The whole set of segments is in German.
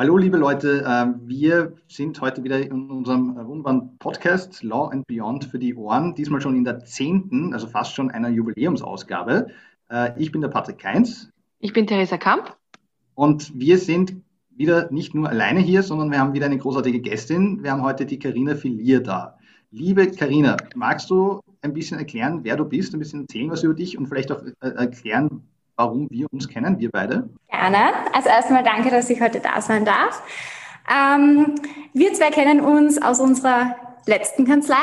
Hallo, liebe Leute. Ähm, wir sind heute wieder in unserem wunderbaren Podcast Law and Beyond für die Ohren. Diesmal schon in der zehnten, also fast schon einer Jubiläumsausgabe. Äh, ich bin der Patrick Keins. Ich bin Theresa Kamp. Und wir sind wieder nicht nur alleine hier, sondern wir haben wieder eine großartige Gästin. Wir haben heute die Karina Filier da. Liebe Karina, magst du ein bisschen erklären, wer du bist, ein bisschen erzählen was über dich und vielleicht auch äh, erklären, warum wir uns kennen, wir beide? Gerne. Also erstmal danke, dass ich heute da sein darf. Ähm, wir zwei kennen uns aus unserer letzten Kanzlei.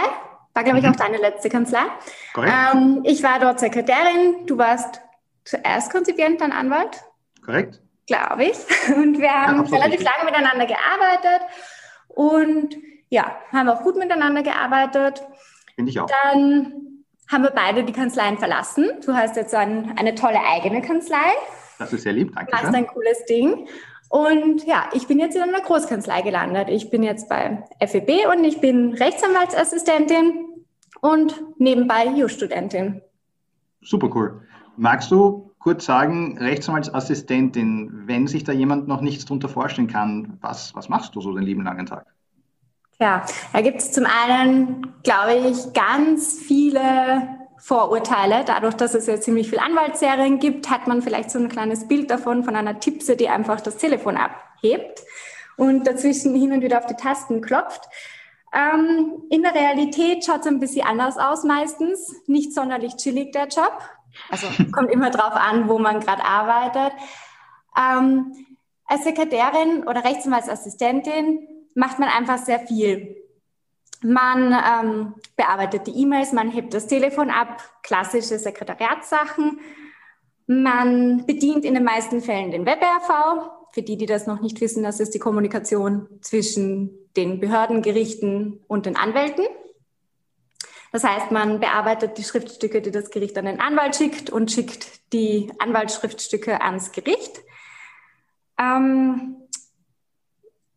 War, glaube ich, mhm. auch deine letzte Kanzlei. Ähm, ich war dort Sekretärin. Du warst zuerst Konzipient, dann Anwalt. Korrekt. Glaube ich. Und wir haben ja, relativ lange miteinander gearbeitet. Und ja, haben auch gut miteinander gearbeitet. Finde ich auch. Dann haben wir beide die Kanzleien verlassen. Du hast jetzt ein, eine tolle eigene Kanzlei. Das ist sehr lieb, danke. Das ist ein cooles Ding. Und ja, ich bin jetzt in einer Großkanzlei gelandet. Ich bin jetzt bei FEB und ich bin Rechtsanwaltsassistentin und nebenbei Jus-Studentin. Super cool. Magst du kurz sagen, Rechtsanwaltsassistentin, wenn sich da jemand noch nichts darunter vorstellen kann, was, was machst du so den lieben langen Tag? Ja, da gibt es zum einen, glaube ich, ganz viele Vorurteile. Dadurch, dass es ja ziemlich viele Anwaltsserien gibt, hat man vielleicht so ein kleines Bild davon, von einer Tipse, die einfach das Telefon abhebt und dazwischen hin und wieder auf die Tasten klopft. Ähm, in der Realität schaut es ein bisschen anders aus meistens. Nicht sonderlich chillig der Job. Also kommt immer drauf an, wo man gerade arbeitet. Ähm, als Sekretärin oder Rechtsanwaltsassistentin macht man einfach sehr viel. Man ähm, bearbeitet die E-Mails, man hebt das Telefon ab, klassische Sekretariatssachen. Man bedient in den meisten Fällen den WebRV. Für die, die das noch nicht wissen, das ist die Kommunikation zwischen den Behörden, Gerichten und den Anwälten. Das heißt, man bearbeitet die Schriftstücke, die das Gericht an den Anwalt schickt und schickt die Anwaltsschriftstücke ans Gericht. Ähm,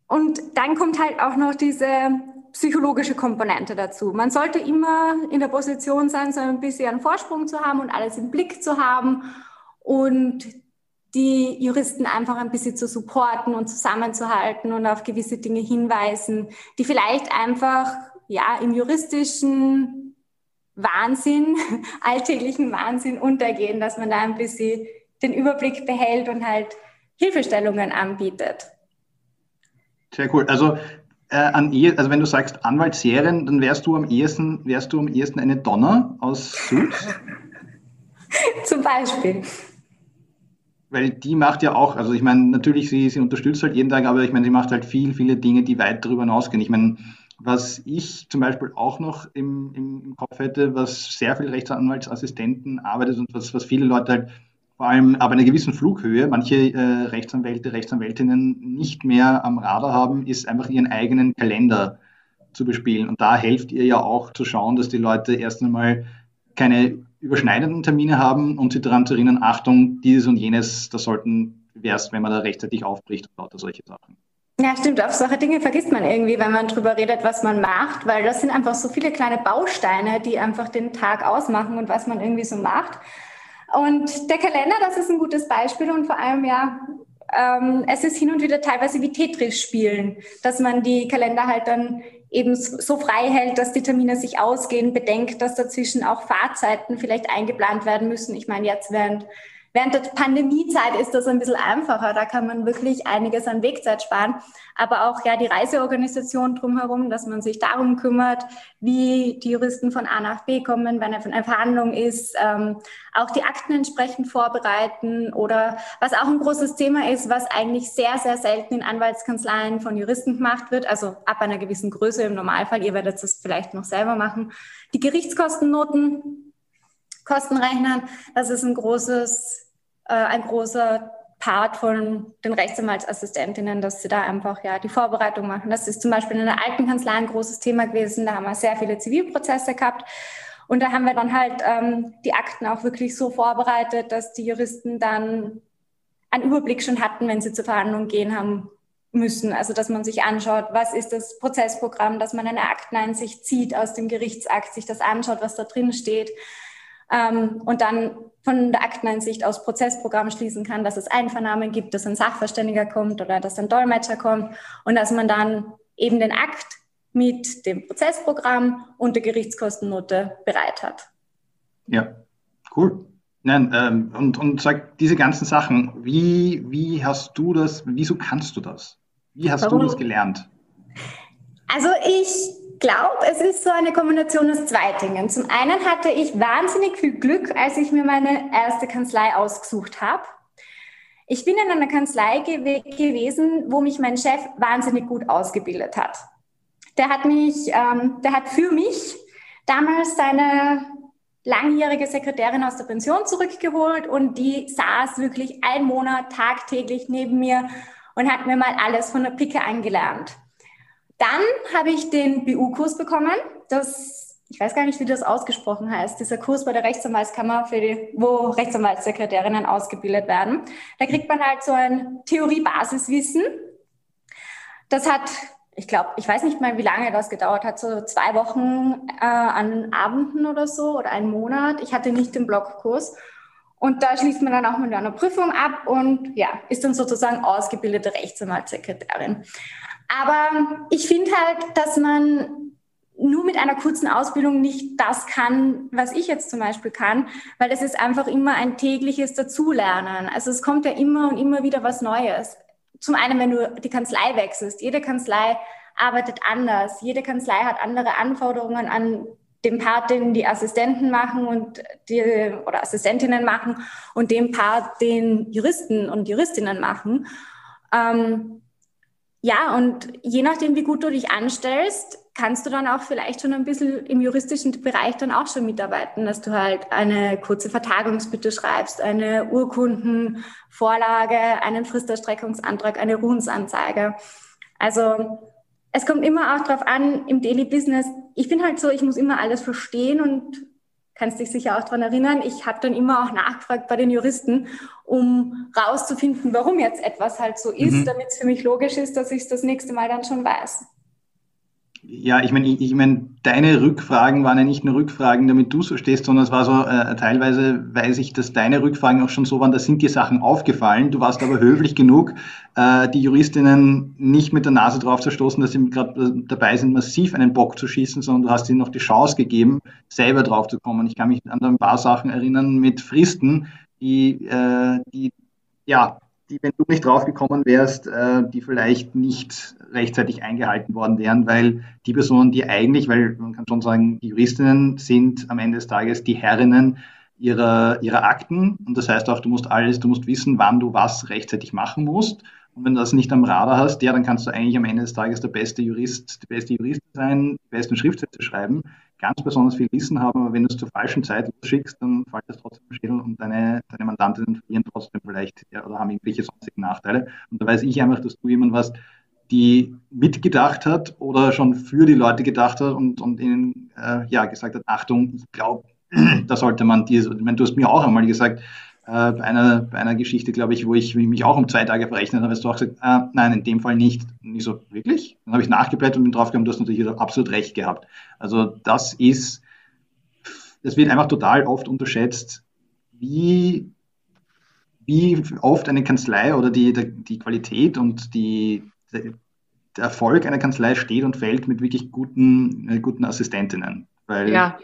und dann kommt halt auch noch diese psychologische Komponente dazu. Man sollte immer in der Position sein, so ein bisschen einen Vorsprung zu haben und alles im Blick zu haben und die Juristen einfach ein bisschen zu supporten und zusammenzuhalten und auf gewisse Dinge hinweisen, die vielleicht einfach ja im juristischen Wahnsinn, alltäglichen Wahnsinn untergehen, dass man da ein bisschen den Überblick behält und halt Hilfestellungen anbietet. Sehr cool. Also, äh, an also wenn du sagst Anwaltsserien, dann wärst du am ehesten, wärst du am ehesten eine Donner aus Suits? Zum Beispiel. Weil die macht ja auch, also ich meine, natürlich, sie, sie unterstützt halt jeden Tag, aber ich meine, sie macht halt viel, viele Dinge, die weit darüber hinausgehen. Ich meine, was ich zum Beispiel auch noch im, im, im Kopf hätte, was sehr viel Rechtsanwaltsassistenten arbeitet und was, was viele Leute halt vor allem ab einer gewissen Flughöhe manche äh, Rechtsanwälte, Rechtsanwältinnen nicht mehr am Radar haben, ist einfach ihren eigenen Kalender zu bespielen. Und da helft ihr ja auch zu schauen, dass die Leute erst einmal keine überschneidenden Termine haben und sie daran zu erinnern, Achtung, dieses und jenes, das sollten wär's, wenn man da rechtzeitig aufbricht und lauter solche Sachen. Ja, stimmt. Auf solche Dinge vergisst man irgendwie, wenn man drüber redet, was man macht, weil das sind einfach so viele kleine Bausteine, die einfach den Tag ausmachen und was man irgendwie so macht. Und der Kalender, das ist ein gutes Beispiel und vor allem ja, ähm, es ist hin und wieder teilweise wie Tetris spielen, dass man die Kalender halt dann eben so frei hält, dass die Termine sich ausgehen, bedenkt, dass dazwischen auch Fahrzeiten vielleicht eingeplant werden müssen. Ich meine, jetzt während Während der Pandemiezeit ist das ein bisschen einfacher. Da kann man wirklich einiges an Wegzeit sparen. Aber auch ja die Reiseorganisation drumherum, dass man sich darum kümmert, wie die Juristen von A nach B kommen, wenn eine Verhandlung ist, ähm, auch die Akten entsprechend vorbereiten oder was auch ein großes Thema ist, was eigentlich sehr, sehr selten in Anwaltskanzleien von Juristen gemacht wird, also ab einer gewissen Größe im Normalfall, ihr werdet das vielleicht noch selber machen, die Gerichtskostennoten Kostenrechnern. Das ist ein großes, äh, ein großer Part von den Rechtsanwaltsassistentinnen, dass sie da einfach ja die Vorbereitung machen. Das ist zum Beispiel in der alten Kanzlei ein großes Thema gewesen. Da haben wir sehr viele Zivilprozesse gehabt. Und da haben wir dann halt ähm, die Akten auch wirklich so vorbereitet, dass die Juristen dann einen Überblick schon hatten, wenn sie zur Verhandlung gehen haben müssen. Also dass man sich anschaut, was ist das Prozessprogramm, dass man eine Akteneinsicht zieht aus dem Gerichtsakt, sich das anschaut, was da drin steht ähm, und dann von der Akteneinsicht aus Prozessprogramm schließen kann, dass es Einvernahmen gibt, dass ein Sachverständiger kommt oder dass ein Dolmetscher kommt und dass man dann eben den Akt mit dem Prozessprogramm und der Gerichtskostennote bereit hat. Ja, cool. Nein, ähm, und, und sag diese ganzen Sachen, wie, wie hast du das, wieso kannst du das? Wie hast Warum? du das gelernt? Also ich glaube, es ist so eine Kombination aus zwei Dingen. Zum einen hatte ich wahnsinnig viel Glück, als ich mir meine erste Kanzlei ausgesucht habe. Ich bin in einer Kanzlei gew gewesen, wo mich mein Chef wahnsinnig gut ausgebildet hat. Der hat mich, ähm, der hat für mich damals seine langjährige Sekretärin aus der Pension zurückgeholt und die saß wirklich einen Monat tagtäglich neben mir und hat mir mal alles von der Picke angelernt. Dann habe ich den BU-Kurs bekommen. Das, ich weiß gar nicht, wie das ausgesprochen heißt. Dieser Kurs bei der Rechtsanwaltskammer, für die, wo Rechtsanwaltssekretärinnen ausgebildet werden. Da kriegt man halt so ein Theorie-Basiswissen. Das hat, ich glaube, ich weiß nicht mal, wie lange das gedauert hat, so zwei Wochen äh, an Abenden oder so oder einen Monat. Ich hatte nicht den Blockkurs. Und da schließt man dann auch mit einer Prüfung ab und ja, ist dann sozusagen ausgebildete Rechtsanwaltssekretärin. Aber ich finde halt, dass man nur mit einer kurzen Ausbildung nicht das kann, was ich jetzt zum Beispiel kann, weil es ist einfach immer ein tägliches Dazulernen. Also es kommt ja immer und immer wieder was Neues. Zum einen, wenn du die Kanzlei wechselst. Jede Kanzlei arbeitet anders. Jede Kanzlei hat andere Anforderungen an den Part, den die Assistenten machen und die oder Assistentinnen machen und den Part, den Juristen und Juristinnen machen. Ähm, ja, und je nachdem, wie gut du dich anstellst, kannst du dann auch vielleicht schon ein bisschen im juristischen Bereich dann auch schon mitarbeiten, dass du halt eine kurze Vertagungsbitte schreibst, eine Urkundenvorlage, einen Fristerstreckungsantrag, eine Ruhensanzeige. Also es kommt immer auch darauf an, im Daily Business, ich bin halt so, ich muss immer alles verstehen und kannst dich sicher auch daran erinnern, ich habe dann immer auch nachgefragt bei den Juristen, um rauszufinden, warum jetzt etwas halt so ist, mhm. damit es für mich logisch ist, dass ich es das nächste Mal dann schon weiß. Ja, ich meine, ich, ich mein, deine Rückfragen waren ja nicht nur Rückfragen, damit du so stehst, sondern es war so, äh, teilweise weiß ich, dass deine Rückfragen auch schon so waren, da sind dir Sachen aufgefallen. Du warst aber höflich genug, äh, die Juristinnen nicht mit der Nase drauf zu stoßen, dass sie gerade äh, dabei sind, massiv einen Bock zu schießen, sondern du hast ihnen noch die Chance gegeben, selber drauf zu kommen. Ich kann mich an ein paar Sachen erinnern mit Fristen, die, äh, die ja, die, wenn du nicht draufgekommen wärst, äh, die vielleicht nicht rechtzeitig eingehalten worden wären, weil die Personen, die eigentlich, weil man kann schon sagen, die Juristinnen sind am Ende des Tages die Herrinnen ihrer, ihrer Akten und das heißt auch, du musst alles, du musst wissen, wann du was rechtzeitig machen musst. Und wenn du das nicht am Radar hast, ja, dann kannst du eigentlich am Ende des Tages der beste Jurist, die beste Juristin sein, die besten Schriftsätze schreiben ganz besonders viel Wissen haben, aber wenn du es zur falschen Zeit schickst, dann fällt das trotzdem Schädel und deine, deine Mandantinnen verlieren trotzdem vielleicht ja, oder haben irgendwelche sonstigen Nachteile. Und da weiß ich einfach, dass du jemand warst, die mitgedacht hat oder schon für die Leute gedacht hat und, und ihnen äh, ja, gesagt hat, Achtung, ich glaube, da sollte man dir, ich meine, du hast mir auch einmal gesagt, äh, bei, einer, bei einer Geschichte, glaube ich, wo ich mich auch um zwei Tage verrechnet habe, hast du auch gesagt, äh, nein, in dem Fall nicht. Und ich so, wirklich? Dann habe ich nachgeblättert und bin draufgekommen, du hast natürlich absolut recht gehabt. Also das ist, das wird einfach total oft unterschätzt, wie, wie oft eine Kanzlei oder die, die Qualität und die, der Erfolg einer Kanzlei steht und fällt mit wirklich guten, äh, guten Assistentinnen. Weil ja,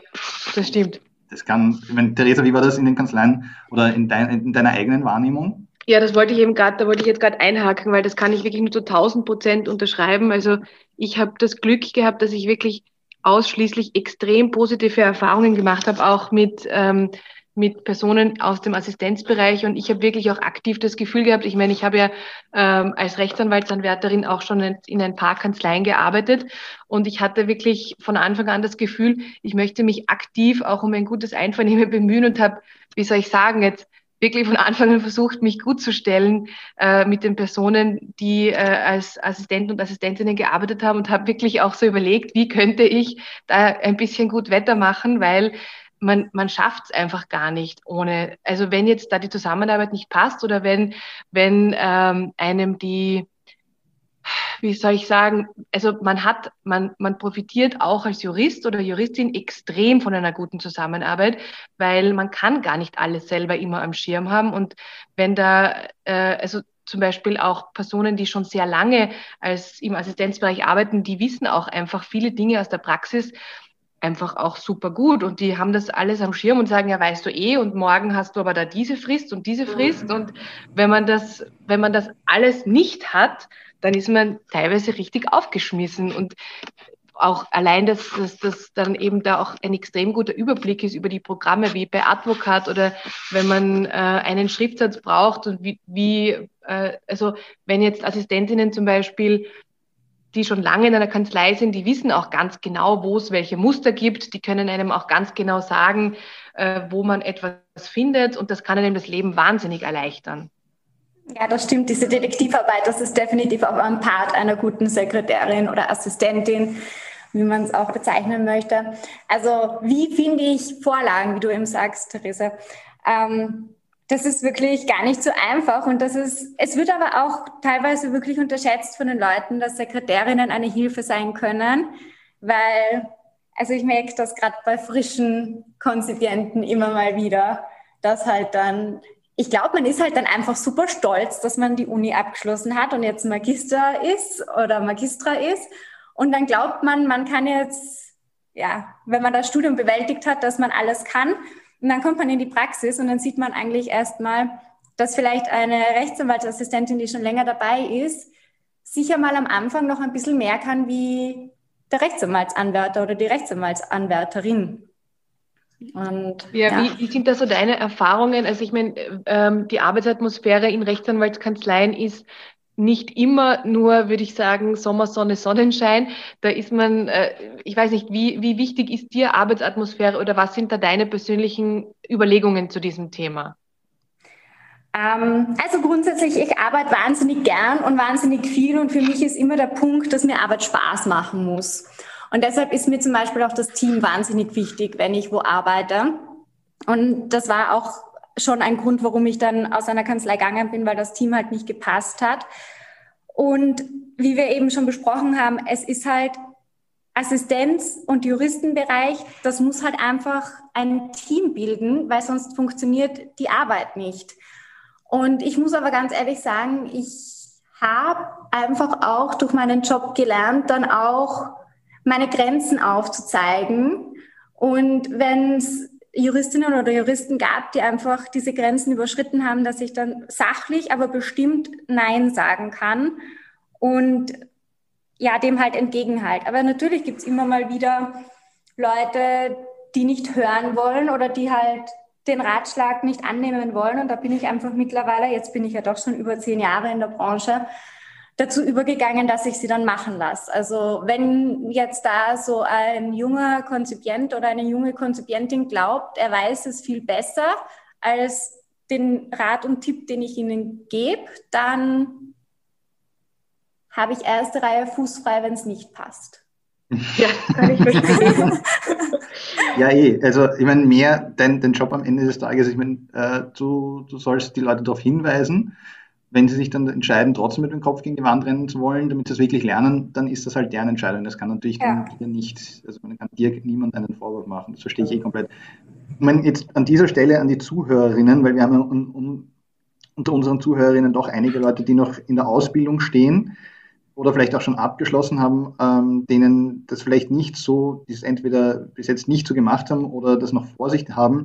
das stimmt. Das kann, meine, Theresa, wie war das in den Kanzleien oder in, dein, in deiner eigenen Wahrnehmung? Ja, das wollte ich eben gerade, da wollte ich jetzt gerade einhaken, weil das kann ich wirklich nur zu 1000 Prozent unterschreiben. Also ich habe das Glück gehabt, dass ich wirklich ausschließlich extrem positive Erfahrungen gemacht habe, auch mit ähm, mit Personen aus dem Assistenzbereich und ich habe wirklich auch aktiv das Gefühl gehabt, ich meine, ich habe ja ähm, als Rechtsanwaltsanwärterin auch schon in ein paar Kanzleien gearbeitet und ich hatte wirklich von Anfang an das Gefühl, ich möchte mich aktiv auch um ein gutes Einvernehmen bemühen und habe, wie soll ich sagen, jetzt wirklich von Anfang an versucht, mich gut zu stellen äh, mit den Personen, die äh, als Assistenten und Assistentinnen gearbeitet haben und habe wirklich auch so überlegt, wie könnte ich da ein bisschen gut Wetter machen, weil man, man schafft es einfach gar nicht ohne, also wenn jetzt da die Zusammenarbeit nicht passt oder wenn, wenn ähm, einem die, wie soll ich sagen, also man hat, man, man profitiert auch als Jurist oder Juristin extrem von einer guten Zusammenarbeit, weil man kann gar nicht alles selber immer am Schirm haben. Und wenn da, äh, also zum Beispiel auch Personen, die schon sehr lange als im Assistenzbereich arbeiten, die wissen auch einfach viele Dinge aus der Praxis einfach auch super gut. Und die haben das alles am Schirm und sagen, ja, weißt du eh und morgen hast du aber da diese Frist und diese Frist. Und wenn man das, wenn man das alles nicht hat, dann ist man teilweise richtig aufgeschmissen. Und auch allein, dass, dass, dass dann eben da auch ein extrem guter Überblick ist über die Programme wie bei Advocat oder wenn man äh, einen Schriftsatz braucht und wie, wie äh, also wenn jetzt Assistentinnen zum Beispiel die schon lange in einer Kanzlei sind, die wissen auch ganz genau, wo es welche Muster gibt. Die können einem auch ganz genau sagen, äh, wo man etwas findet und das kann einem das Leben wahnsinnig erleichtern. Ja, das stimmt. Diese Detektivarbeit, das ist definitiv auch ein Part einer guten Sekretärin oder Assistentin, wie man es auch bezeichnen möchte. Also wie finde ich Vorlagen, wie du eben sagst, Therese? Ähm, das ist wirklich gar nicht so einfach und das ist, es wird aber auch teilweise wirklich unterschätzt von den Leuten, dass Sekretärinnen eine Hilfe sein können, weil, also ich merke das gerade bei frischen Konzipienten immer mal wieder, dass halt dann, ich glaube, man ist halt dann einfach super stolz, dass man die Uni abgeschlossen hat und jetzt Magister ist oder Magistra ist und dann glaubt man, man kann jetzt, ja, wenn man das Studium bewältigt hat, dass man alles kann und dann kommt man in die Praxis und dann sieht man eigentlich erstmal, dass vielleicht eine Rechtsanwaltsassistentin, die schon länger dabei ist, sicher mal am Anfang noch ein bisschen mehr kann wie der Rechtsanwaltsanwärter oder die Rechtsanwaltsanwärterin. Und, ja, ja. Wie, wie, sind da so deine Erfahrungen? Also ich meine, ähm, die Arbeitsatmosphäre in Rechtsanwaltskanzleien ist nicht immer nur, würde ich sagen, Sommer, Sonne, Sonnenschein. Da ist man, äh, ich weiß nicht, wie, wie wichtig ist dir Arbeitsatmosphäre oder was sind da deine persönlichen Überlegungen zu diesem Thema? Ähm, also grundsätzlich, ich arbeite wahnsinnig gern und wahnsinnig viel und für mich ist immer der Punkt, dass mir Arbeit Spaß machen muss. Und deshalb ist mir zum Beispiel auch das Team wahnsinnig wichtig, wenn ich wo arbeite. Und das war auch schon ein Grund, warum ich dann aus einer Kanzlei gegangen bin, weil das Team halt nicht gepasst hat. Und wie wir eben schon besprochen haben, es ist halt Assistenz- und Juristenbereich, das muss halt einfach ein Team bilden, weil sonst funktioniert die Arbeit nicht. Und ich muss aber ganz ehrlich sagen, ich habe einfach auch durch meinen Job gelernt, dann auch meine Grenzen aufzuzeigen. Und wenn es Juristinnen oder Juristen gab, die einfach diese Grenzen überschritten haben, dass ich dann sachlich, aber bestimmt Nein sagen kann und ja, dem halt entgegenhalt. Aber natürlich gibt's immer mal wieder Leute, die nicht hören wollen oder die halt den Ratschlag nicht annehmen wollen. Und da bin ich einfach mittlerweile, jetzt bin ich ja doch schon über zehn Jahre in der Branche, dazu übergegangen, dass ich sie dann machen lasse. Also wenn jetzt da so ein junger Konzipient oder eine junge Konzipientin glaubt, er weiß es viel besser als den Rat und Tipp, den ich ihnen gebe, dann habe ich erste Reihe fußfrei, wenn es nicht passt. Ja, ja, eh. Also, ich meine, mehr dein, dein Job am Ende des Tages, ich meine, äh, du, du sollst die Leute darauf hinweisen, wenn sie sich dann entscheiden, trotzdem mit dem Kopf gegen die Wand rennen zu wollen, damit sie es wirklich lernen, dann ist das halt deren Entscheidung. Das kann natürlich ja. dann nicht, also man kann dir niemand einen Vorwurf machen. Das verstehe ich eh komplett. Ich meine, jetzt an dieser Stelle an die Zuhörerinnen, weil wir haben ja un, un, unter unseren Zuhörerinnen doch einige Leute, die noch in der Ausbildung stehen oder vielleicht auch schon abgeschlossen haben, ähm, denen das vielleicht nicht so, die es entweder bis jetzt nicht so gemacht haben oder das noch vor sich haben.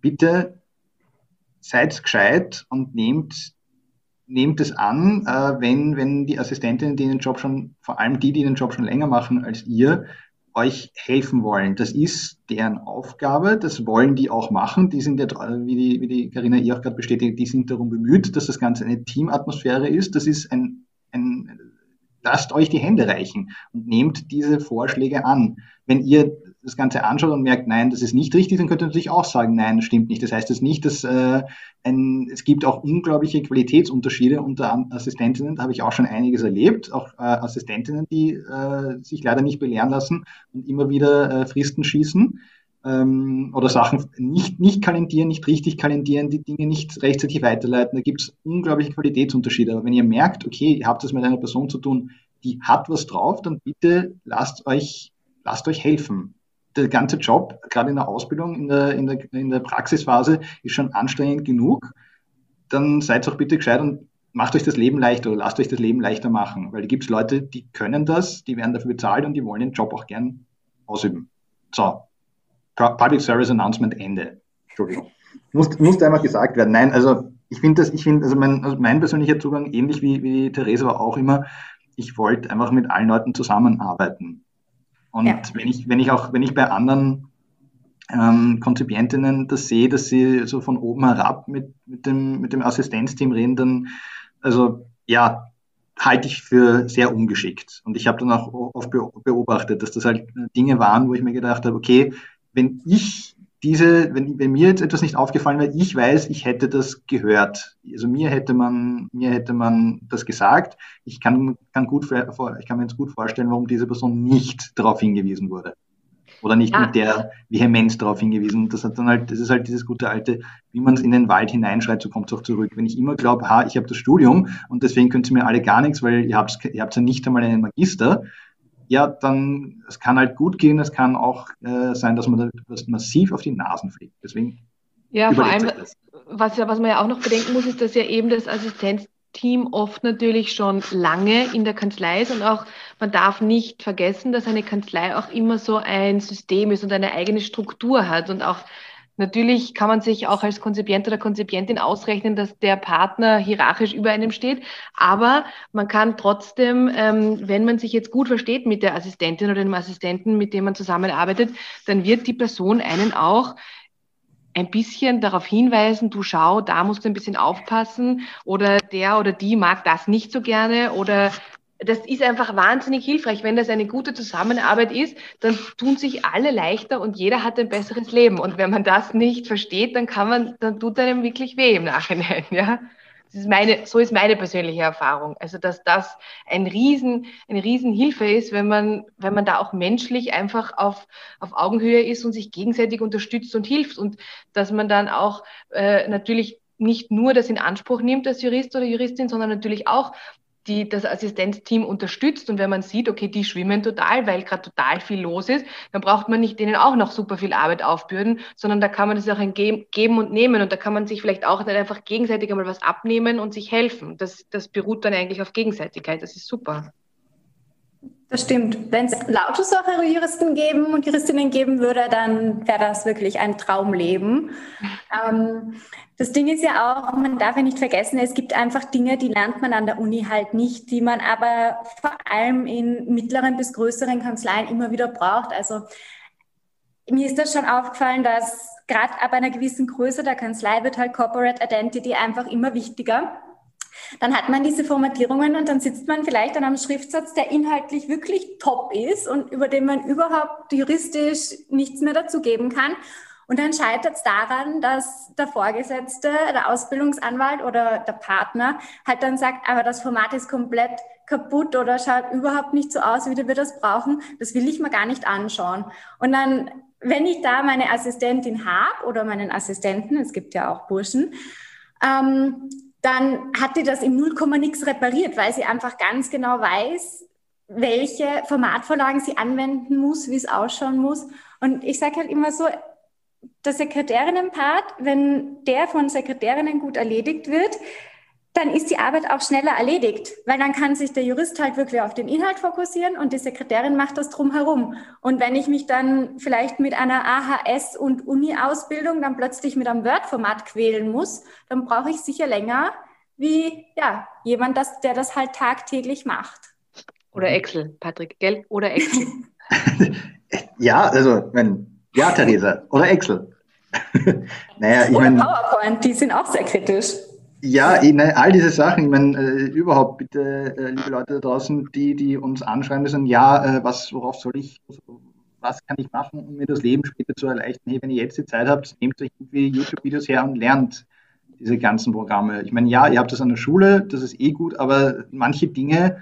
Bitte seid gescheit und nehmt nehmt es an, äh, wenn, wenn die Assistentinnen, die den Job schon, vor allem die, die den Job schon länger machen als ihr, euch helfen wollen. Das ist deren Aufgabe, das wollen die auch machen. Die sind ja, wie die, wie die Carina ihr auch gerade bestätigt, die sind darum bemüht, dass das Ganze eine Teamatmosphäre ist. Das ist ein, ein lasst euch die Hände reichen und nehmt diese Vorschläge an. Wenn ihr das Ganze anschaut und merkt, nein, das ist nicht richtig, dann könnt ihr natürlich auch sagen, nein, das stimmt nicht. Das heißt es das nicht, dass äh, ein, es gibt auch unglaubliche Qualitätsunterschiede unter Assistentinnen. Da habe ich auch schon einiges erlebt, auch äh, Assistentinnen, die äh, sich leider nicht belehren lassen und immer wieder äh, Fristen schießen. ähm, oder Sachen nicht, nicht kalendieren, nicht richtig kalendieren, die Dinge nicht rechtzeitig weiterleiten. Da gibt es unglaubliche Qualitätsunterschiede. Aber wenn ihr merkt, okay, ihr habt es mit einer Person zu tun, die hat was drauf, dann bitte lasst euch, lasst euch helfen. Der ganze Job, gerade in der Ausbildung, in der, in der, in der Praxisphase, ist schon anstrengend genug. Dann seid doch bitte gescheit und macht euch das Leben leichter oder lasst euch das Leben leichter machen. Weil da gibt es Leute, die können das, die werden dafür bezahlt und die wollen den Job auch gern ausüben. So, Public Service Announcement Ende. Entschuldigung. Muss, muss einmal gesagt werden. Nein, also ich finde das, ich finde, also mein, also mein persönlicher Zugang, ähnlich wie, wie Therese war auch immer, ich wollte einfach mit allen Leuten zusammenarbeiten. Und ja. wenn ich, wenn ich auch, wenn ich bei anderen ähm, Konzipientinnen das sehe, dass sie so von oben herab mit, mit, dem, mit dem Assistenzteam reden, dann, also ja, halte ich für sehr ungeschickt. Und ich habe dann auch oft beobachtet, dass das halt Dinge waren, wo ich mir gedacht habe, okay, wenn ich diese, wenn, wenn mir jetzt etwas nicht aufgefallen wäre, ich weiß, ich hätte das gehört. Also mir hätte man, mir hätte man das gesagt. Ich kann, kann gut, ich kann mir jetzt gut vorstellen, warum diese Person nicht darauf hingewiesen wurde. Oder nicht ja. mit der Vehemenz darauf hingewiesen. Das hat dann halt, das ist halt dieses gute alte, wie man es in den Wald hineinschreit, so kommt es auch zurück. Wenn ich immer glaube, ha, ich habe das Studium und deswegen könnt ihr mir alle gar nichts, weil ihr habt, ihr habt ja nicht einmal einen Magister, ja, dann, es kann halt gut gehen, es kann auch äh, sein, dass man da das massiv auf die Nasen fliegt. Deswegen. Ja, vor allem, was, ja, was man ja auch noch bedenken muss, ist, dass ja eben das Assistenzteam oft natürlich schon lange in der Kanzlei ist und auch, man darf nicht vergessen, dass eine Kanzlei auch immer so ein System ist und eine eigene Struktur hat und auch Natürlich kann man sich auch als Konzipient oder Konzipientin ausrechnen, dass der Partner hierarchisch über einem steht, aber man kann trotzdem, ähm, wenn man sich jetzt gut versteht mit der Assistentin oder dem Assistenten, mit dem man zusammenarbeitet, dann wird die Person einen auch ein bisschen darauf hinweisen, du schau, da musst du ein bisschen aufpassen oder der oder die mag das nicht so gerne oder das ist einfach wahnsinnig hilfreich. Wenn das eine gute Zusammenarbeit ist, dann tun sich alle leichter und jeder hat ein besseres Leben. Und wenn man das nicht versteht, dann kann man, dann tut einem wirklich weh im Nachhinein, ja. Das ist meine, so ist meine persönliche Erfahrung. Also, dass das ein Riesen, eine Riesenhilfe ist, wenn man, wenn man da auch menschlich einfach auf, auf Augenhöhe ist und sich gegenseitig unterstützt und hilft und dass man dann auch äh, natürlich nicht nur das in Anspruch nimmt als Jurist oder Juristin, sondern natürlich auch die das Assistenzteam unterstützt und wenn man sieht, okay, die schwimmen total, weil gerade total viel los ist, dann braucht man nicht denen auch noch super viel Arbeit aufbürden, sondern da kann man das auch ein Geben und Nehmen und da kann man sich vielleicht auch dann einfach gegenseitig einmal was abnehmen und sich helfen. Das, das beruht dann eigentlich auf Gegenseitigkeit. Das ist super. Das stimmt. Wenn es lauter solche Juristen geben und Juristinnen geben würde, dann wäre das wirklich ein Traumleben. Ähm, das Ding ist ja auch, man darf ja nicht vergessen, es gibt einfach Dinge, die lernt man an der Uni halt nicht, die man aber vor allem in mittleren bis größeren Kanzleien immer wieder braucht. Also mir ist das schon aufgefallen, dass gerade ab einer gewissen Größe der Kanzlei wird halt Corporate Identity einfach immer wichtiger. Dann hat man diese Formatierungen und dann sitzt man vielleicht an einem Schriftsatz, der inhaltlich wirklich top ist und über den man überhaupt juristisch nichts mehr dazugeben kann. Und dann scheitert es daran, dass der Vorgesetzte, der Ausbildungsanwalt oder der Partner halt dann sagt, aber das Format ist komplett kaputt oder schaut überhaupt nicht so aus, wie wir das brauchen. Das will ich mir gar nicht anschauen. Und dann, wenn ich da meine Assistentin habe oder meinen Assistenten, es gibt ja auch Burschen, ähm, dann hat die das im 0, nix repariert, weil sie einfach ganz genau weiß, welche Formatvorlagen sie anwenden muss, wie es ausschauen muss. Und ich sage halt immer so, der Sekretärinnenpart, wenn der von Sekretärinnen gut erledigt wird, dann ist die Arbeit auch schneller erledigt, weil dann kann sich der Jurist halt wirklich auf den Inhalt fokussieren und die Sekretärin macht das drumherum. Und wenn ich mich dann vielleicht mit einer AHS- und Uni-Ausbildung dann plötzlich mit einem Word-Format quälen muss, dann brauche ich sicher länger wie ja, jemand, das, der das halt tagtäglich macht. Oder Excel, Patrick, gell? Oder Excel. ja, also, wenn, ja, Theresa, oder Excel. naja, ich meine. PowerPoint, die sind auch sehr kritisch. Ja, ich, ne, all diese Sachen, ich meine, äh, überhaupt bitte, äh, liebe Leute da draußen, die, die uns anschreiben, sagen, ja, äh, was, worauf soll ich, was kann ich machen, um mir das Leben später zu erleichtern? Hey, wenn ihr jetzt die Zeit habt, nehmt euch irgendwie YouTube-Videos her und lernt diese ganzen Programme. Ich meine, ja, ihr habt das an der Schule, das ist eh gut, aber manche Dinge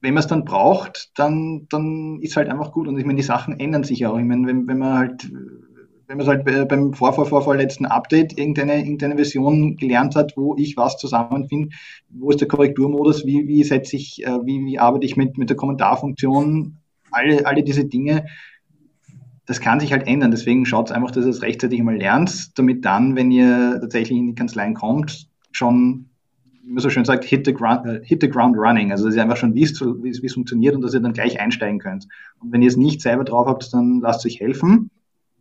wenn man es dann braucht, dann, dann ist halt einfach gut. Und ich meine, die Sachen ändern sich auch. Ich meine, wenn, wenn man halt, wenn man halt beim Vorvor, vorvorletzten Update irgendeine, irgendeine Version gelernt hat, wo ich was zusammenfinde, wo ist der Korrekturmodus, wie, wie setze ich, äh, wie, wie arbeite ich mit, mit der Kommentarfunktion, alle, alle diese Dinge, das kann sich halt ändern. Deswegen schaut einfach, dass ihr es rechtzeitig mal lernt, damit dann, wenn ihr tatsächlich in die Kanzleien kommt, schon wie man so schön sagt, hit the, ground, uh, hit the ground running. Also dass ihr einfach schon wisst, wie es funktioniert und dass ihr dann gleich einsteigen könnt. Und wenn ihr es nicht selber drauf habt, dann lasst euch helfen,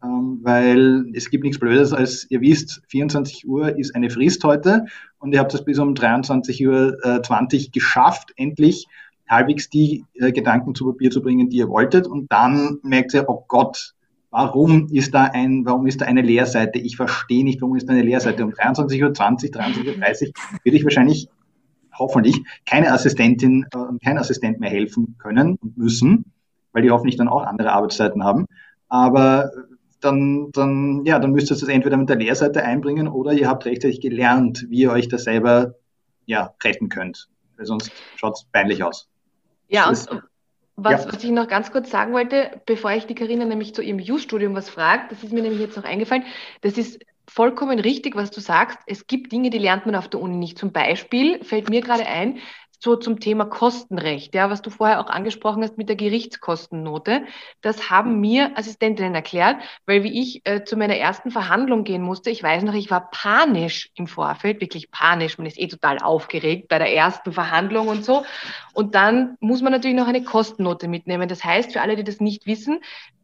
weil es gibt nichts Blödes, als ihr wisst, 24 Uhr ist eine Frist heute und ihr habt es bis um 23 Uhr äh, 20 geschafft, endlich halbwegs die äh, Gedanken zu Papier zu bringen, die ihr wolltet. Und dann merkt ihr, oh Gott, warum ist da ein, warum ist da eine Leerseite? Ich verstehe nicht, warum ist da eine Leerseite. Um 23.20 Uhr, 23.30 Uhr würde ich wahrscheinlich, hoffentlich, keine Assistentin äh, und kein Assistent mehr helfen können und müssen, weil die hoffentlich dann auch andere Arbeitszeiten haben. Aber dann, dann, ja, dann müsst ihr das entweder mit der Leerseite einbringen oder ihr habt rechtzeitig gelernt, wie ihr euch da selber ja, retten könnt. Weil sonst schaut es peinlich aus. Ja, und was, ja. was ich noch ganz kurz sagen wollte, bevor ich die Karina nämlich zu ihrem U-Studium was fragt, das ist mir nämlich jetzt noch eingefallen, das ist vollkommen richtig, was du sagst. Es gibt Dinge, die lernt man auf der Uni nicht. Zum Beispiel fällt mir gerade ein, so zum Thema Kostenrecht, ja, was du vorher auch angesprochen hast mit der Gerichtskostennote. Das haben mir Assistentinnen erklärt, weil wie ich äh, zu meiner ersten Verhandlung gehen musste, ich weiß noch, ich war panisch im Vorfeld, wirklich panisch. Man ist eh total aufgeregt bei der ersten Verhandlung und so. Und dann muss man natürlich noch eine Kostennote mitnehmen. Das heißt, für alle, die das nicht wissen,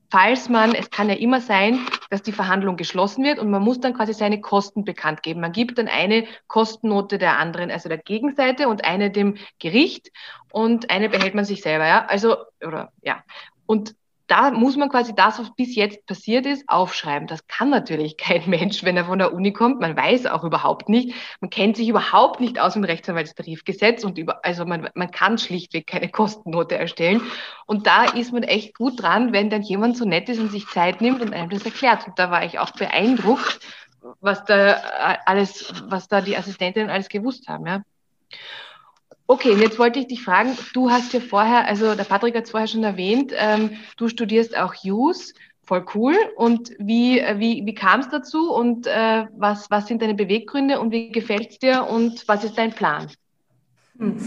falls man, es kann ja immer sein, dass die Verhandlung geschlossen wird und man muss dann quasi seine Kosten bekannt geben. Man gibt dann eine Kostennote der anderen, also der Gegenseite und eine dem Gericht und eine behält man sich selber, ja. Also, oder, ja. Und da muss man quasi das, was bis jetzt passiert ist, aufschreiben. Das kann natürlich kein Mensch, wenn er von der Uni kommt. Man weiß auch überhaupt nicht. Man kennt sich überhaupt nicht aus dem Rechtsanwaltstarifgesetz und über, also man, man kann schlichtweg keine Kostennote erstellen. Und da ist man echt gut dran, wenn dann jemand so nett ist und sich Zeit nimmt und einem das erklärt. Und da war ich auch beeindruckt, was da alles, was da die Assistentinnen alles gewusst haben, ja. Okay, und jetzt wollte ich dich fragen, du hast ja vorher, also der Patrick hat es vorher schon erwähnt, ähm, du studierst auch Use, voll cool. Und wie, äh, wie, wie kam es dazu und äh, was, was sind deine Beweggründe und wie gefällt es dir und was ist dein Plan? Hm.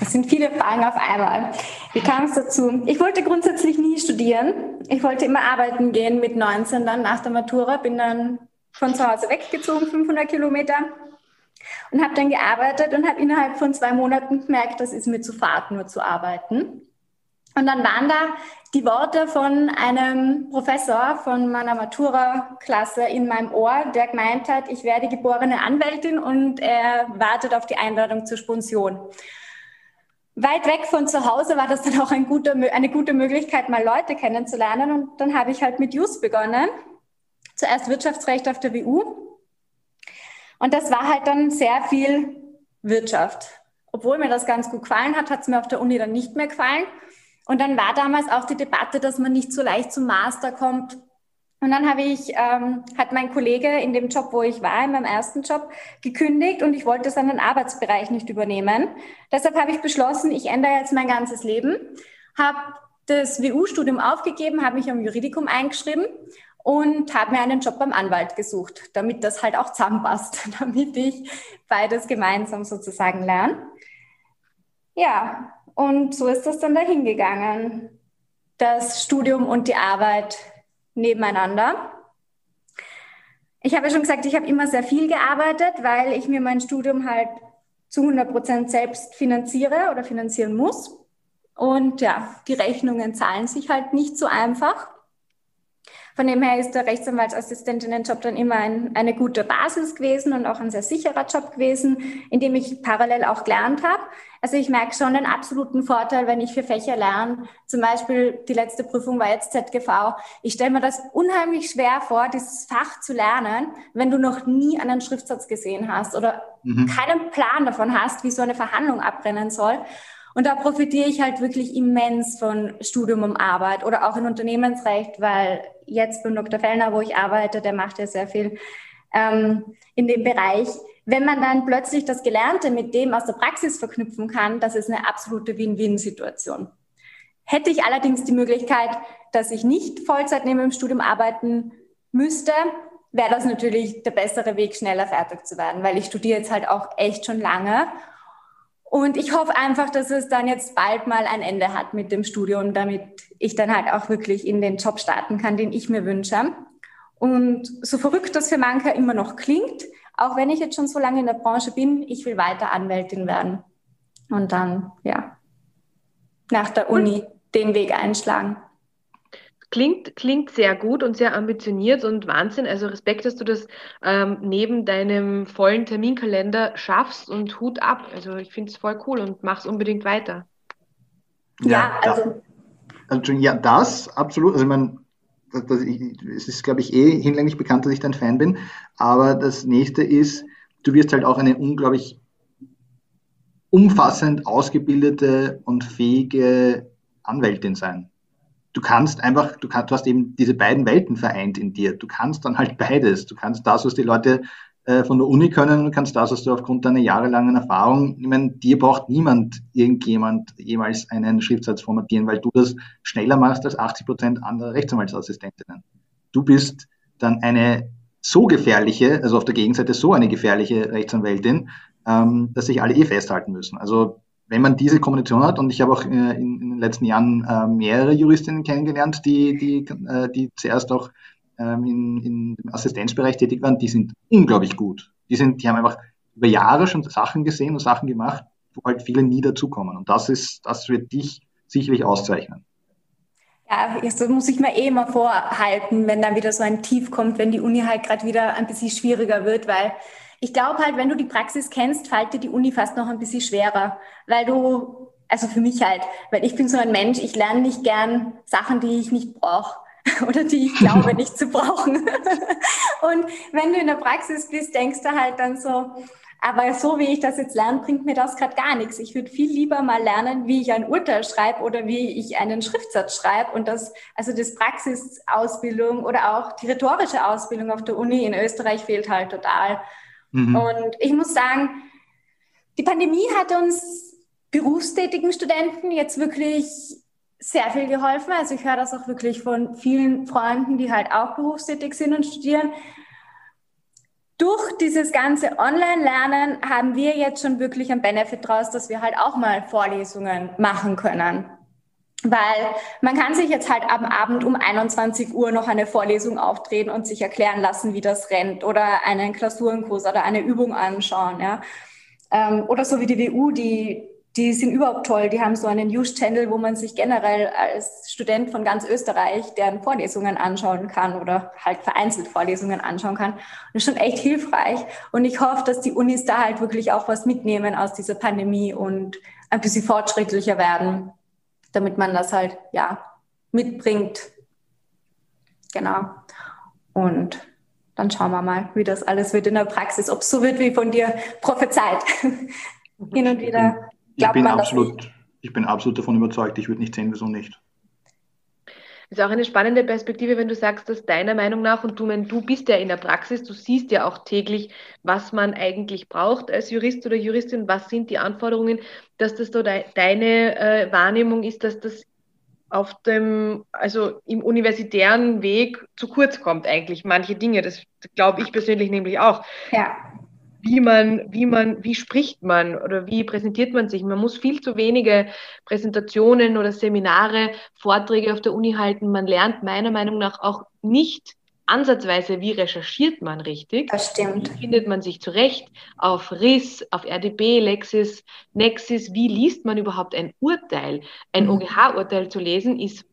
Das sind viele Fragen auf einmal. Wie kam es dazu? Ich wollte grundsätzlich nie studieren. Ich wollte immer arbeiten gehen mit 19 dann nach der Matura, bin dann von zu Hause weggezogen, 500 Kilometer und habe dann gearbeitet und habe innerhalb von zwei Monaten gemerkt, das ist mir zu fad, nur zu arbeiten. Und dann waren da die Worte von einem Professor von meiner Matura-Klasse in meinem Ohr, der gemeint hat, ich werde geborene Anwältin und er wartet auf die Einladung zur Sponsion. Weit weg von zu Hause war das dann auch ein guter, eine gute Möglichkeit, mal Leute kennenzulernen. Und dann habe ich halt mit JUS begonnen. Zuerst Wirtschaftsrecht auf der WU und das war halt dann sehr viel Wirtschaft. Obwohl mir das ganz gut gefallen hat, hat es mir auf der Uni dann nicht mehr gefallen. Und dann war damals auch die Debatte, dass man nicht so leicht zum Master kommt. Und dann habe ich, ähm, hat mein Kollege in dem Job, wo ich war, in meinem ersten Job, gekündigt und ich wollte seinen Arbeitsbereich nicht übernehmen. Deshalb habe ich beschlossen, ich ändere jetzt mein ganzes Leben, habe das WU-Studium aufgegeben, habe mich am Juridikum eingeschrieben und habe mir einen Job beim Anwalt gesucht, damit das halt auch zusammenpasst, damit ich beides gemeinsam sozusagen lerne. Ja, und so ist das dann dahingegangen. Das Studium und die Arbeit nebeneinander. Ich habe ja schon gesagt, ich habe immer sehr viel gearbeitet, weil ich mir mein Studium halt zu 100 Prozent selbst finanziere oder finanzieren muss. Und ja, die Rechnungen zahlen sich halt nicht so einfach. Von dem her ist der Rechtsanwaltsassistentinnenjob dann immer ein, eine gute Basis gewesen und auch ein sehr sicherer Job gewesen, in dem ich parallel auch gelernt habe. Also ich merke schon den absoluten Vorteil, wenn ich für Fächer lerne. Zum Beispiel die letzte Prüfung war jetzt ZGV. Ich stelle mir das unheimlich schwer vor, dieses Fach zu lernen, wenn du noch nie einen Schriftsatz gesehen hast oder mhm. keinen Plan davon hast, wie so eine Verhandlung abrennen soll. Und da profitiere ich halt wirklich immens von Studium und Arbeit oder auch in Unternehmensrecht, weil jetzt beim Dr. Fellner, wo ich arbeite, der macht ja sehr viel ähm, in dem Bereich. wenn man dann plötzlich das Gelernte mit dem aus der Praxis verknüpfen kann, das ist eine absolute Win-Win-Situation. Hätte ich allerdings die Möglichkeit, dass ich nicht Vollzeit neben dem Studium arbeiten müsste, wäre das natürlich der bessere Weg, schneller fertig zu werden, weil ich studiere jetzt halt auch echt schon lange. Und ich hoffe einfach, dass es dann jetzt bald mal ein Ende hat mit dem Studium, damit ich dann halt auch wirklich in den Job starten kann, den ich mir wünsche. Und so verrückt das für manche immer noch klingt, auch wenn ich jetzt schon so lange in der Branche bin, ich will weiter Anwältin werden. Und dann, ja, nach der Uni den Weg einschlagen. Klingt, klingt sehr gut und sehr ambitioniert und Wahnsinn. Also Respekt, dass du das ähm, neben deinem vollen Terminkalender schaffst und Hut ab. Also ich finde es voll cool und mach's unbedingt weiter. Ja, ja also. also. Ja, das, absolut. Also ich meine, das, ich, es ist, glaube ich, eh hinlänglich bekannt, dass ich dein Fan bin. Aber das nächste ist, du wirst halt auch eine unglaublich umfassend ausgebildete und fähige Anwältin sein. Du kannst einfach, du, kannst, du hast eben diese beiden Welten vereint in dir. Du kannst dann halt beides. Du kannst das, was die Leute äh, von der Uni können, du kannst das, was du aufgrund deiner jahrelangen Erfahrung, ich meine, dir braucht niemand, irgendjemand jemals einen Schriftsatz formatieren, weil du das schneller machst als 80 Prozent anderer Rechtsanwaltsassistentinnen. Du bist dann eine so gefährliche, also auf der Gegenseite so eine gefährliche Rechtsanwältin, ähm, dass sich alle eh festhalten müssen. Also wenn man diese Kombination hat, und ich habe auch äh, in, in, den letzten Jahren äh, mehrere Juristinnen kennengelernt, die, die, äh, die zuerst auch ähm, in, in dem Assistenzbereich tätig waren, die sind unglaublich gut. Die, sind, die haben einfach über Jahre schon Sachen gesehen und Sachen gemacht, wo halt viele nie dazukommen. Und das ist, das wird dich sicherlich auszeichnen. Ja, das muss ich mir eh immer vorhalten, wenn dann wieder so ein Tief kommt, wenn die Uni halt gerade wieder ein bisschen schwieriger wird, weil ich glaube halt, wenn du die Praxis kennst, fällt dir die Uni fast noch ein bisschen schwerer, weil du, also für mich halt, weil ich bin so ein Mensch, ich lerne nicht gern Sachen, die ich nicht brauche oder die ich glaube nicht zu brauchen. Und wenn du in der Praxis bist, denkst du halt dann so, aber so wie ich das jetzt lerne, bringt mir das gerade gar nichts. Ich würde viel lieber mal lernen, wie ich ein Urteil schreibe oder wie ich einen Schriftsatz schreibe. Und das, also das Praxisausbildung oder auch die rhetorische Ausbildung auf der Uni in Österreich fehlt halt total. Mhm. Und ich muss sagen, die Pandemie hat uns berufstätigen Studenten jetzt wirklich sehr viel geholfen. Also ich höre das auch wirklich von vielen Freunden, die halt auch berufstätig sind und studieren. Durch dieses ganze Online-Lernen haben wir jetzt schon wirklich einen Benefit draus, dass wir halt auch mal Vorlesungen machen können. Weil man kann sich jetzt halt am Abend um 21 Uhr noch eine Vorlesung auftreten und sich erklären lassen, wie das rennt oder einen Klausurenkurs oder eine Übung anschauen. Ja. Ähm, oder so wie die WU, die die sind überhaupt toll. Die haben so einen News-Channel, wo man sich generell als Student von ganz Österreich deren Vorlesungen anschauen kann oder halt vereinzelt Vorlesungen anschauen kann. Und das ist schon echt hilfreich. Und ich hoffe, dass die Unis da halt wirklich auch was mitnehmen aus dieser Pandemie und ein bisschen fortschrittlicher werden, damit man das halt, ja, mitbringt. Genau. Und dann schauen wir mal, wie das alles wird in der Praxis, ob es so wird wie von dir prophezeit. Hin und wieder ich bin absolut, ich bin absolut davon überzeugt, ich würde nicht sehen, wieso nicht. Ist auch eine spannende Perspektive, wenn du sagst, dass deiner Meinung nach, und du, du bist ja in der Praxis, du siehst ja auch täglich, was man eigentlich braucht als Jurist oder Juristin, was sind die Anforderungen, dass das so de deine äh, Wahrnehmung ist, dass das auf dem, also im universitären Weg zu kurz kommt eigentlich, manche Dinge. Das glaube ich persönlich nämlich auch. Ja wie man, wie man, wie spricht man oder wie präsentiert man sich. Man muss viel zu wenige Präsentationen oder Seminare, Vorträge auf der Uni halten. Man lernt meiner Meinung nach auch nicht ansatzweise, wie recherchiert man richtig. Das stimmt. Wie findet man sich zurecht auf RIS, auf RDB, Lexis, Nexis? Wie liest man überhaupt ein Urteil? Ein mhm. OGH-Urteil zu lesen ist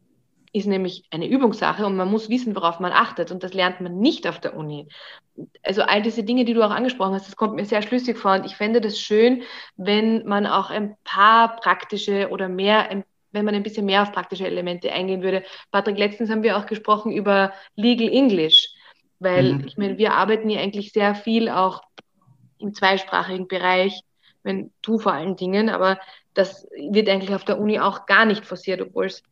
ist nämlich eine Übungssache und man muss wissen, worauf man achtet und das lernt man nicht auf der Uni. Also all diese Dinge, die du auch angesprochen hast, das kommt mir sehr schlüssig vor und ich fände das schön, wenn man auch ein paar praktische oder mehr, wenn man ein bisschen mehr auf praktische Elemente eingehen würde. Patrick, letztens haben wir auch gesprochen über Legal English, weil mhm. ich meine, wir arbeiten ja eigentlich sehr viel auch im zweisprachigen Bereich, wenn du vor allen Dingen, aber das wird eigentlich auf der Uni auch gar nicht forciert, obwohl es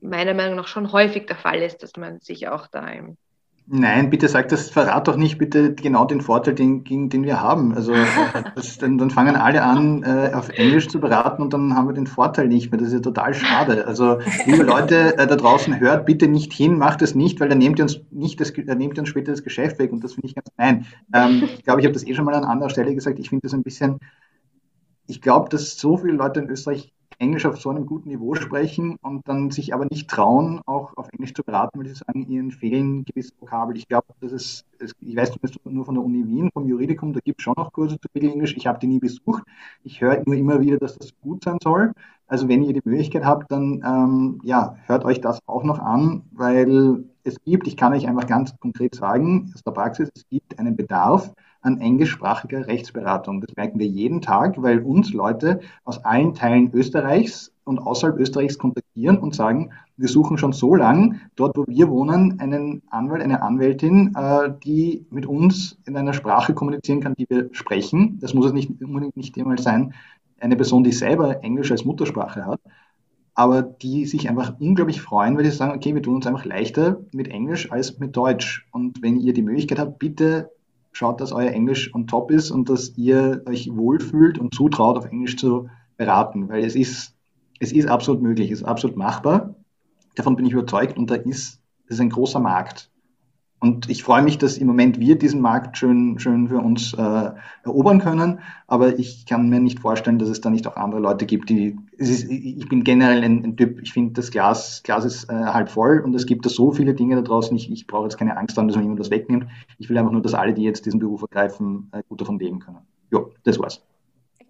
meiner Meinung nach schon häufig der Fall ist, dass man sich auch da im Nein, bitte sag das, verrat doch nicht bitte genau den Vorteil, den, den wir haben. Also äh, das, dann, dann, fangen alle an, äh, auf Englisch zu beraten und dann haben wir den Vorteil nicht mehr. Das ist ja total schade. Also liebe Leute äh, da draußen, hört bitte nicht hin, macht es nicht, weil dann nehmt ihr uns nicht das, dann nehmt ihr uns später das Geschäft weg und das finde ich ganz nein. Ähm, ich glaube, ich habe das eh schon mal an anderer Stelle gesagt. Ich finde das ein bisschen, ich glaube, dass so viele Leute in Österreich Englisch auf so einem guten Niveau sprechen und dann sich aber nicht trauen, auch auf Englisch zu beraten, weil sie sagen, ihnen fehlen gewisse Vokabel. Ich glaube, das ist, ich weiß zumindest nur von der Uni Wien, vom Juridikum, da gibt es schon noch Kurse zu Englisch. Ich habe die nie besucht. Ich höre nur immer wieder, dass das gut sein soll. Also wenn ihr die Möglichkeit habt, dann ähm, ja, hört euch das auch noch an, weil es gibt, ich kann euch einfach ganz konkret sagen, aus der Praxis, es gibt einen Bedarf an englischsprachiger Rechtsberatung. Das merken wir jeden Tag, weil uns Leute aus allen Teilen Österreichs und außerhalb Österreichs kontaktieren und sagen, wir suchen schon so lang dort, wo wir wohnen, einen Anwalt, eine Anwältin, äh, die mit uns in einer Sprache kommunizieren kann, die wir sprechen. Das muss es nicht unbedingt nicht immer sein, eine Person, die selber Englisch als Muttersprache hat, aber die sich einfach unglaublich freuen, weil sie sagen, okay, wir tun uns einfach leichter mit Englisch als mit Deutsch. Und wenn ihr die Möglichkeit habt, bitte schaut, dass euer Englisch on top ist und dass ihr euch wohlfühlt und zutraut, auf Englisch zu beraten, weil es ist, es ist absolut möglich, es ist absolut machbar. Davon bin ich überzeugt und da ist, es ist ein großer Markt. Und ich freue mich, dass im Moment wir diesen Markt schön, schön für uns äh, erobern können. Aber ich kann mir nicht vorstellen, dass es da nicht auch andere Leute gibt, die. Ist, ich bin generell ein, ein Typ, ich finde, das Glas, Glas ist äh, halb voll und es gibt da so viele Dinge da draußen. Ich, ich brauche jetzt keine Angst haben, dass mir jemand was wegnimmt. Ich will einfach nur, dass alle, die jetzt diesen Beruf ergreifen, äh, gut davon leben können. Ja, das war's.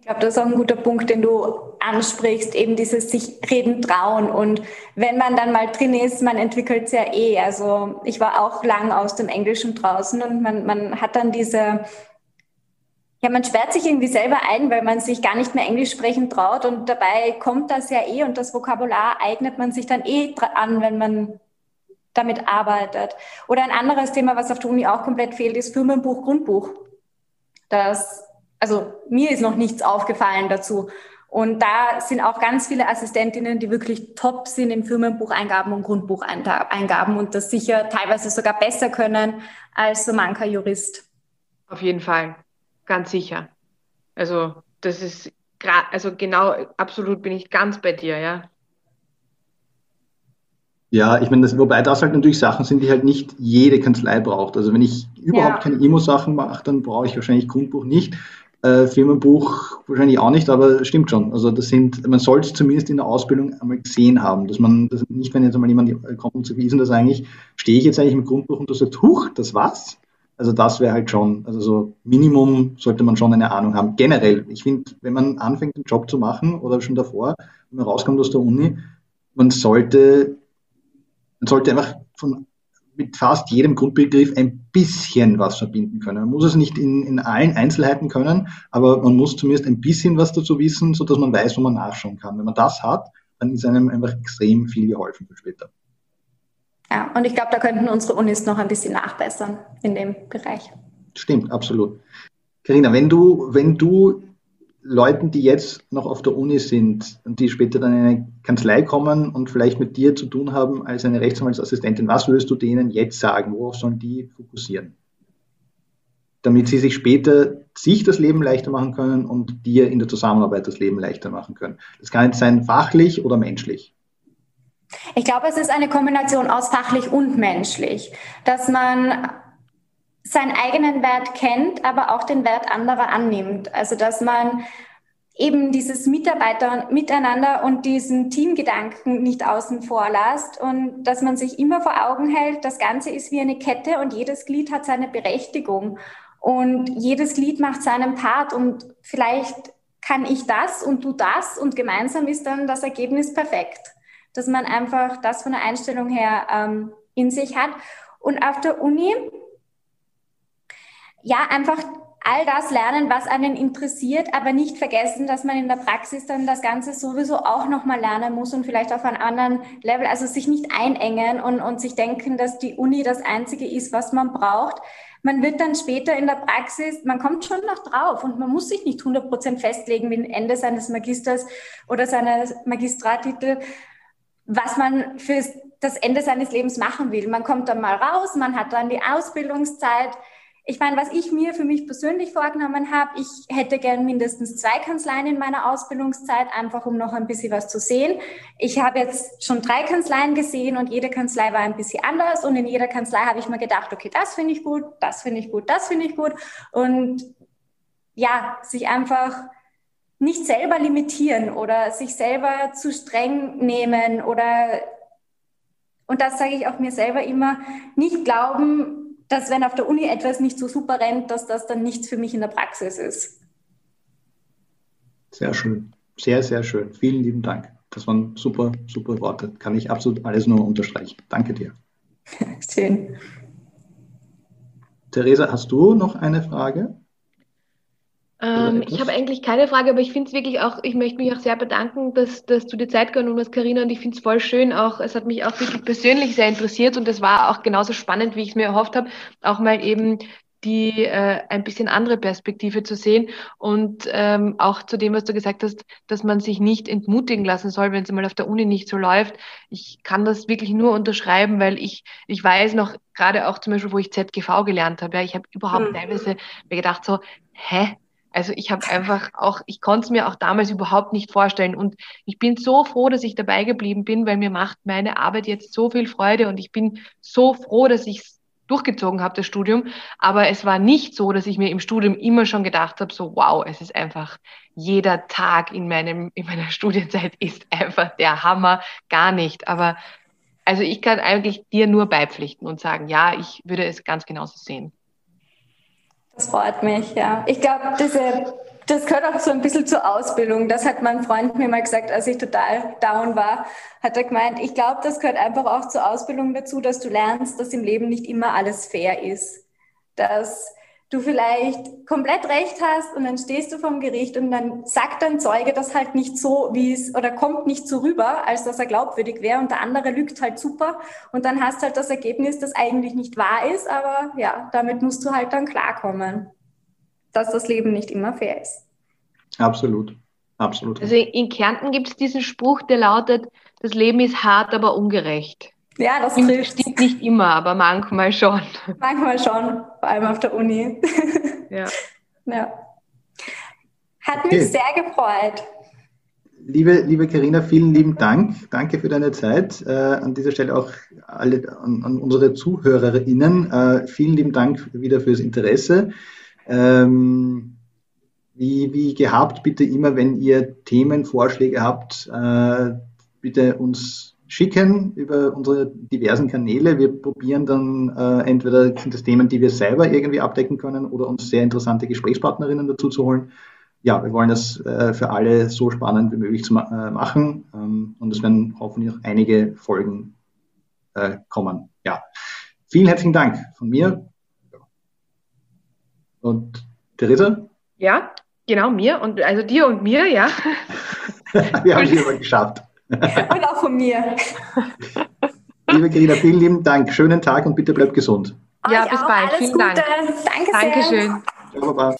Ich glaube, das ist auch ein guter Punkt, den du ansprichst, eben dieses sich reden trauen. Und wenn man dann mal drin ist, man entwickelt es ja eh. Also ich war auch lang aus dem Englischen draußen und man, man hat dann diese, ja, man sperrt sich irgendwie selber ein, weil man sich gar nicht mehr Englisch sprechen traut und dabei kommt das ja eh und das Vokabular eignet man sich dann eh an, wenn man damit arbeitet. Oder ein anderes Thema, was auf der Uni auch komplett fehlt, ist Firmenbuch, Grundbuch. Das also mir ist noch nichts aufgefallen dazu. Und da sind auch ganz viele Assistentinnen, die wirklich top sind in Firmenbucheingaben und Grundbucheingaben und das sicher teilweise sogar besser können als so mancher Jurist. Auf jeden Fall, ganz sicher. Also das ist also genau, absolut bin ich ganz bei dir, ja. Ja, ich meine, das, wobei das halt natürlich Sachen sind, die halt nicht jede Kanzlei braucht. Also wenn ich überhaupt ja. keine IMO-Sachen mache, dann brauche ich wahrscheinlich Grundbuch nicht. Äh, Firmenbuch wahrscheinlich auch nicht, aber stimmt schon. Also das sind, man sollte es zumindest in der Ausbildung einmal gesehen haben, dass man das nicht, wenn jetzt einmal jemand kommt und sagt, wie ist denn das eigentlich, stehe ich jetzt eigentlich im Grundbuch und du sagst, huch, das war's? Also das wäre halt schon, also so Minimum sollte man schon eine Ahnung haben. Generell, ich finde, wenn man anfängt, einen Job zu machen oder schon davor, wenn man rauskommt aus der Uni, man sollte, man sollte einfach von mit fast jedem Grundbegriff ein bisschen was verbinden können. Man muss es nicht in, in allen Einzelheiten können, aber man muss zumindest ein bisschen was dazu wissen, sodass man weiß, wo man nachschauen kann. Wenn man das hat, dann ist einem einfach extrem viel geholfen für später. Ja, und ich glaube, da könnten unsere Unis noch ein bisschen nachbessern in dem Bereich. Stimmt, absolut. Karina, wenn du, wenn du Leuten, die jetzt noch auf der Uni sind und die später dann in eine Kanzlei kommen und vielleicht mit dir zu tun haben als eine Rechtsanwaltsassistentin, was würdest du denen jetzt sagen? Worauf sollen die fokussieren? Damit sie sich später sich das Leben leichter machen können und dir in der Zusammenarbeit das Leben leichter machen können. Das kann jetzt sein fachlich oder menschlich. Ich glaube, es ist eine Kombination aus fachlich und menschlich, dass man seinen eigenen Wert kennt, aber auch den Wert anderer annimmt. Also dass man eben dieses Mitarbeiter miteinander und diesen Teamgedanken nicht außen vor lässt und dass man sich immer vor Augen hält, das Ganze ist wie eine Kette und jedes Glied hat seine Berechtigung und jedes Glied macht seinen Part und vielleicht kann ich das und du das und gemeinsam ist dann das Ergebnis perfekt. Dass man einfach das von der Einstellung her ähm, in sich hat. Und auf der Uni ja, einfach all das lernen, was einen interessiert, aber nicht vergessen, dass man in der Praxis dann das Ganze sowieso auch nochmal lernen muss und vielleicht auf einem anderen Level, also sich nicht einengen und, und sich denken, dass die Uni das Einzige ist, was man braucht. Man wird dann später in der Praxis, man kommt schon noch drauf und man muss sich nicht 100 Prozent festlegen wie Ende seines Magisters oder seines Magistratitel, was man fürs das Ende seines Lebens machen will. Man kommt dann mal raus, man hat dann die Ausbildungszeit. Ich meine, was ich mir für mich persönlich vorgenommen habe, ich hätte gern mindestens zwei Kanzleien in meiner Ausbildungszeit, einfach um noch ein bisschen was zu sehen. Ich habe jetzt schon drei Kanzleien gesehen und jede Kanzlei war ein bisschen anders und in jeder Kanzlei habe ich mir gedacht, okay, das finde ich gut, das finde ich gut, das finde ich gut und ja, sich einfach nicht selber limitieren oder sich selber zu streng nehmen oder und das sage ich auch mir selber immer, nicht glauben, dass wenn auf der Uni etwas nicht so super rennt, dass das dann nichts für mich in der Praxis ist. Sehr schön. Sehr, sehr schön. Vielen lieben Dank. Das waren super, super Worte. Kann ich absolut alles nur unterstreichen. Danke dir. Schön. Theresa, hast du noch eine Frage? Ähm, ich habe eigentlich keine Frage, aber ich finde es wirklich auch, ich möchte mich auch sehr bedanken, dass, dass du dir Zeit genommen hast, Karina, und ich finde es voll schön auch, es hat mich auch wirklich persönlich sehr interessiert und es war auch genauso spannend, wie ich es mir erhofft habe, auch mal eben die äh, ein bisschen andere Perspektive zu sehen und ähm, auch zu dem, was du gesagt hast, dass man sich nicht entmutigen lassen soll, wenn es mal auf der Uni nicht so läuft. Ich kann das wirklich nur unterschreiben, weil ich ich weiß noch gerade auch zum Beispiel, wo ich ZGV gelernt habe, ja, ich habe überhaupt mhm. teilweise mir gedacht so, hä, also ich habe einfach auch, ich konnte es mir auch damals überhaupt nicht vorstellen. Und ich bin so froh, dass ich dabei geblieben bin, weil mir macht meine Arbeit jetzt so viel Freude und ich bin so froh, dass ich es durchgezogen habe, das Studium. Aber es war nicht so, dass ich mir im Studium immer schon gedacht habe, so wow, es ist einfach jeder Tag in meinem, in meiner Studienzeit ist einfach der Hammer, gar nicht. Aber also ich kann eigentlich dir nur beipflichten und sagen, ja, ich würde es ganz genauso sehen. Das freut mich, ja. Ich glaube, diese, das gehört auch so ein bisschen zur Ausbildung. Das hat mein Freund mir mal gesagt, als ich total down war. Hat er gemeint, ich glaube, das gehört einfach auch zur Ausbildung dazu, dass du lernst, dass im Leben nicht immer alles fair ist. Dass du vielleicht komplett recht hast und dann stehst du vom Gericht und dann sagt dein Zeuge das halt nicht so, wie es oder kommt nicht so rüber, als dass er glaubwürdig wäre und der andere lügt halt super und dann hast halt das Ergebnis, das eigentlich nicht wahr ist, aber ja, damit musst du halt dann klarkommen, dass das Leben nicht immer fair ist. Absolut, absolut. Also in Kärnten gibt es diesen Spruch, der lautet, das Leben ist hart, aber ungerecht. Ja, das trifft. Stimmt nicht immer, aber manchmal schon. Manchmal schon, vor allem auf der Uni. Ja. ja. Hat mich okay. sehr gefreut. Liebe, liebe Carina, vielen lieben Dank. Danke für deine Zeit. Äh, an dieser Stelle auch alle, an, an unsere ZuhörerInnen. Äh, vielen lieben Dank wieder fürs Interesse. Ähm, wie, wie gehabt, bitte immer, wenn ihr Themenvorschläge habt, äh, bitte uns schicken über unsere diversen Kanäle. Wir probieren dann äh, entweder sind das Themen, die wir selber irgendwie abdecken können oder uns sehr interessante Gesprächspartnerinnen dazu zu holen. Ja, wir wollen das äh, für alle so spannend wie möglich zu ma äh, machen ähm, und es werden hoffentlich noch einige Folgen äh, kommen. Ja, vielen herzlichen Dank von mir. Und Theresa? Ja, genau, mir und also dir und mir, ja. wir haben es geschafft. Und auch von mir. Liebe Gerida, vielen lieben Dank. Schönen Tag und bitte bleibt gesund. Ja, bis bald. Alles vielen Gute. Dank. Danke sehr. Dankeschön. Ciao, baba.